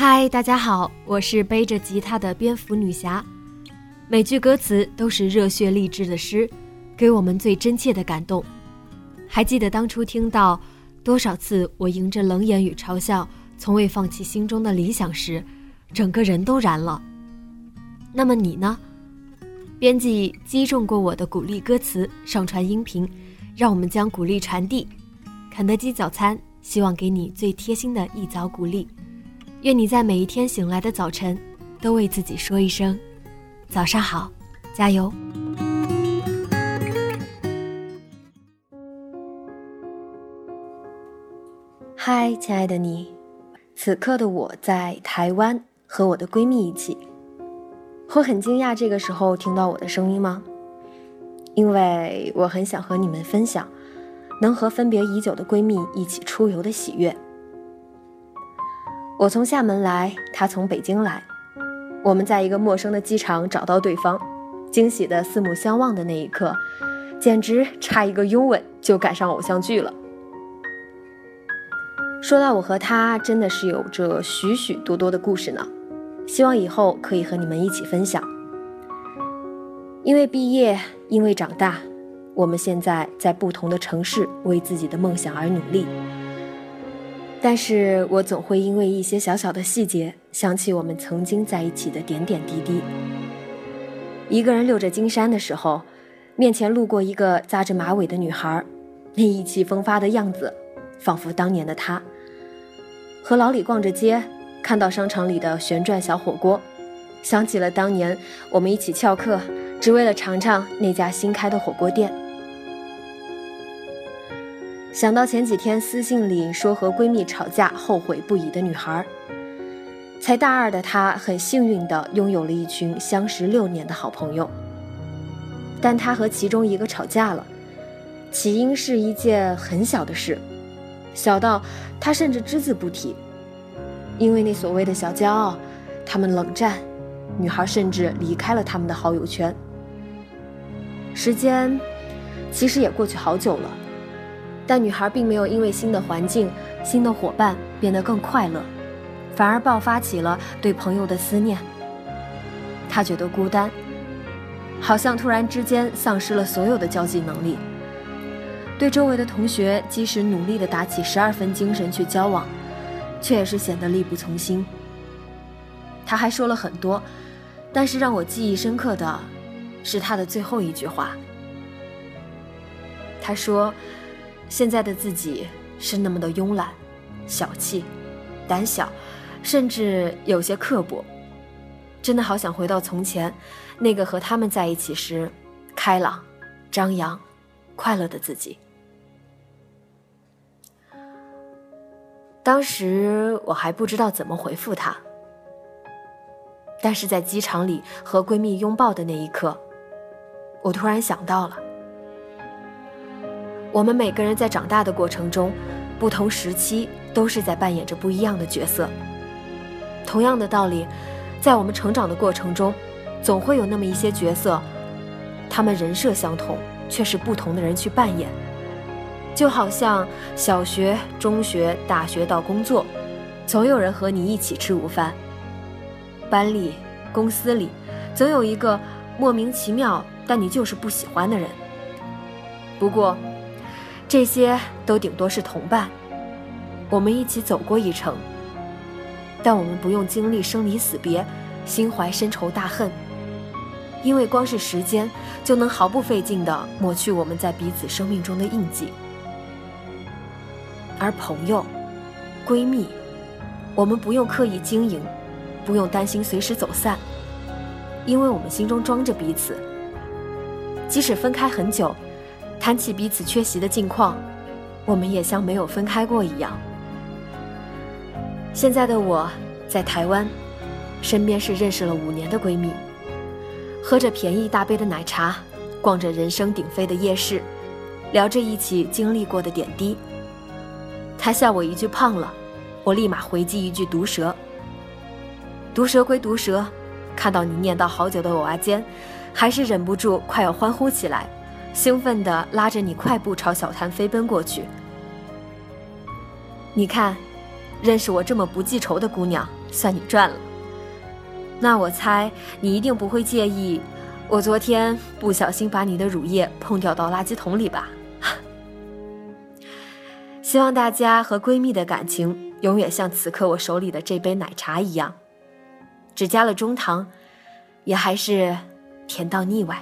嗨，大家好，我是背着吉他的蝙蝠女侠。每句歌词都是热血励志的诗，给我们最真切的感动。还记得当初听到多少次我迎着冷眼与嘲笑，从未放弃心中的理想时，整个人都燃了。那么你呢？编辑击中过我的鼓励歌词，上传音频，让我们将鼓励传递。肯德基早餐希望给你最贴心的一早鼓励。愿你在每一天醒来的早晨，都为自己说一声“早上好，加油”。嗨，亲爱的你，此刻的我在台湾和我的闺蜜一起。我很惊讶这个时候听到我的声音吗？因为我很想和你们分享，能和分别已久的闺蜜一起出游的喜悦。我从厦门来，他从北京来，我们在一个陌生的机场找到对方，惊喜的四目相望的那一刻，简直差一个拥吻就赶上偶像剧了。说到我和他，真的是有着许许多多的故事呢，希望以后可以和你们一起分享。因为毕业，因为长大，我们现在在不同的城市为自己的梦想而努力。但是我总会因为一些小小的细节，想起我们曾经在一起的点点滴滴。一个人溜着金山的时候，面前路过一个扎着马尾的女孩，那意气风发的样子，仿佛当年的她。和老李逛着街，看到商场里的旋转小火锅，想起了当年我们一起翘课，只为了尝尝那家新开的火锅店。想到前几天私信里说和闺蜜吵架后悔不已的女孩，才大二的她很幸运地拥有了一群相识六年的好朋友。但她和其中一个吵架了，起因是一件很小的事，小到她甚至只字不提。因为那所谓的小骄傲，他们冷战，女孩甚至离开了他们的好友圈。时间其实也过去好久了。但女孩并没有因为新的环境、新的伙伴变得更快乐，反而爆发起了对朋友的思念。她觉得孤单，好像突然之间丧失了所有的交际能力。对周围的同学，即使努力的打起十二分精神去交往，却也是显得力不从心。她还说了很多，但是让我记忆深刻的，是她的最后一句话。她说。现在的自己是那么的慵懒、小气、胆小，甚至有些刻薄。真的好想回到从前，那个和他们在一起时开朗、张扬、快乐的自己。当时我还不知道怎么回复他，但是在机场里和闺蜜拥抱的那一刻，我突然想到了。我们每个人在长大的过程中，不同时期都是在扮演着不一样的角色。同样的道理，在我们成长的过程中，总会有那么一些角色，他们人设相同，却是不同的人去扮演。就好像小学、中学、大学到工作，总有人和你一起吃午饭。班里、公司里，总有一个莫名其妙但你就是不喜欢的人。不过。这些都顶多是同伴，我们一起走过一程，但我们不用经历生离死别，心怀深仇大恨，因为光是时间就能毫不费劲地抹去我们在彼此生命中的印记。而朋友、闺蜜，我们不用刻意经营，不用担心随时走散，因为我们心中装着彼此，即使分开很久。谈起彼此缺席的近况，我们也像没有分开过一样。现在的我在台湾，身边是认识了五年的闺蜜，喝着便宜大杯的奶茶，逛着人声鼎沸的夜市，聊着一起经历过的点滴。她笑我一句胖了，我立马回击一句毒舌。毒舌归毒舌，看到你念叨好久的偶啊坚，还是忍不住快要欢呼起来。兴奋地拉着你快步朝小摊飞奔过去。你看，认识我这么不记仇的姑娘，算你赚了。那我猜你一定不会介意，我昨天不小心把你的乳液碰掉到垃圾桶里吧？希望大家和闺蜜的感情永远像此刻我手里的这杯奶茶一样，只加了中糖，也还是甜到腻歪。